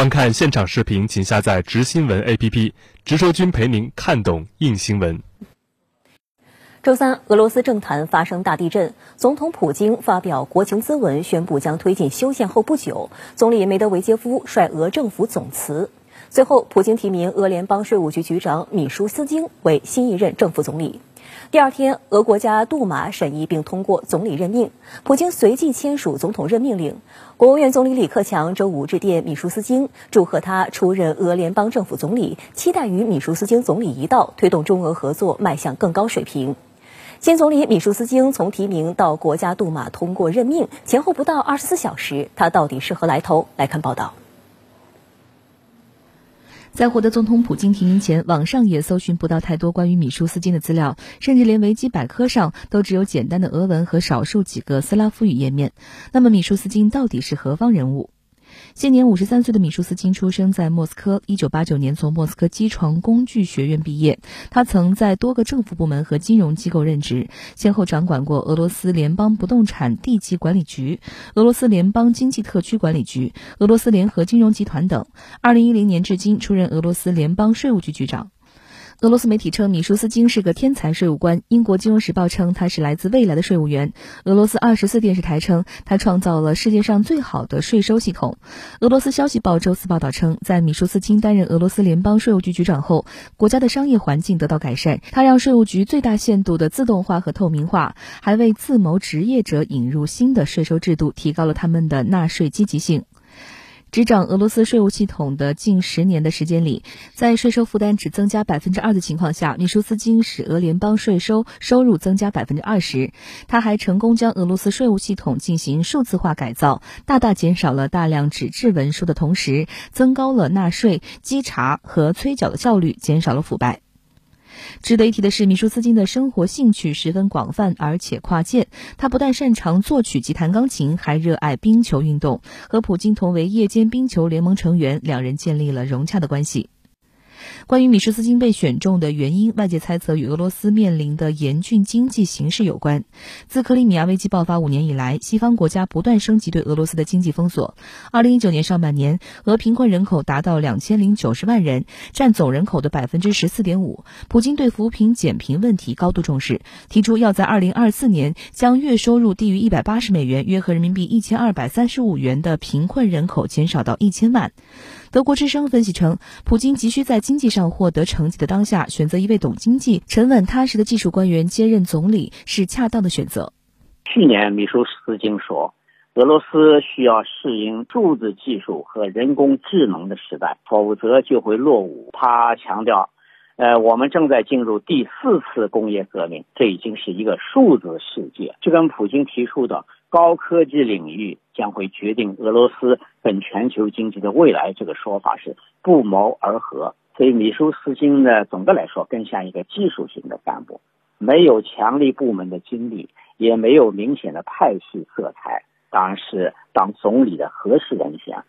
观看现场视频，请下载“直新闻 ”APP，直说君陪您看懂硬新闻。周三，俄罗斯政坛发生大地震，总统普京发表国情咨文，宣布将推进修宪后不久，总理梅德韦杰夫率俄政府总辞。随后，普京提名俄联邦税务局局长米舒斯京为新一任政府总理。第二天，俄国家杜马审议并通过总理任命，普京随即签署总统任命令。国务院总理李克强周五致电米舒斯京，祝贺他出任俄联邦政府总理，期待与米舒斯京总理一道推动中俄合作迈向更高水平。新总理米舒斯京从提名到国家杜马通过任命前后不到二十四小时，他到底是何来头？来看报道。在获得总统普京提名前，网上也搜寻不到太多关于米舒斯金的资料，甚至连维基百科上都只有简单的俄文和少数几个斯拉夫语页面。那么，米舒斯金到底是何方人物？现年五十三岁的米舒斯金出生在莫斯科，一九八九年从莫斯科机床工具学院毕业。他曾在多个政府部门和金融机构任职，先后掌管过俄罗斯联邦不动产地级管理局、俄罗斯联邦经济特区管理局、俄罗斯联合金融集团等。二零一零年至今出任俄罗斯联邦税务局局长。俄罗斯媒体称，米舒斯金是个天才税务官。英国金融时报称他是来自未来的税务员。俄罗斯二十四电视台称他创造了世界上最好的税收系统。俄罗斯消息报周四报道称，在米舒斯金担任俄罗斯联邦税务局局长后，国家的商业环境得到改善。他让税务局最大限度的自动化和透明化，还为自谋职业者引入新的税收制度，提高了他们的纳税积极性。执掌俄罗斯税务系统的近十年的时间里，在税收负担只增加百分之二的情况下，米舒斯金使俄联邦税收收入增加百分之二十。他还成功将俄罗斯税务系统进行数字化改造，大大减少了大量纸质文书的同时，增高了纳税稽查和催缴的效率，减少了腐败。值得一提的是，米舒斯金的生活兴趣十分广泛，而且跨界。他不但擅长作曲及弹钢琴，还热爱冰球运动。和普京同为夜间冰球联盟成员，两人建立了融洽的关系。关于米舒斯金被选中的原因，外界猜测与俄罗斯面临的严峻经济形势有关。自克里米亚危机爆发五年以来，西方国家不断升级对俄罗斯的经济封锁。二零一九年上半年，俄贫困人口达到两千零九十万人，占总人口的百分之十四点五。普京对扶贫减贫问题高度重视，提出要在二零二四年将月收入低于一百八十美元（约合人民币一千二百三十五元）的贫困人口减少到一千万。德国之声分析称，普京急需在经济上获得成绩的当下，选择一位懂经济、沉稳踏实的技术官员接任总理是恰当的选择。去年，米舒斯京说，俄罗斯需要适应数字技术和人工智能的时代，否则就会落伍。他强调，呃，我们正在进入第四次工业革命，这已经是一个数字世界。这跟普京提出的。高科技领域将会决定俄罗斯跟全球经济的未来，这个说法是不谋而合。所以，米舒斯金呢，总的来说更像一个技术型的干部，没有强力部门的经历，也没有明显的派系色彩，当然是当总理的合适人选。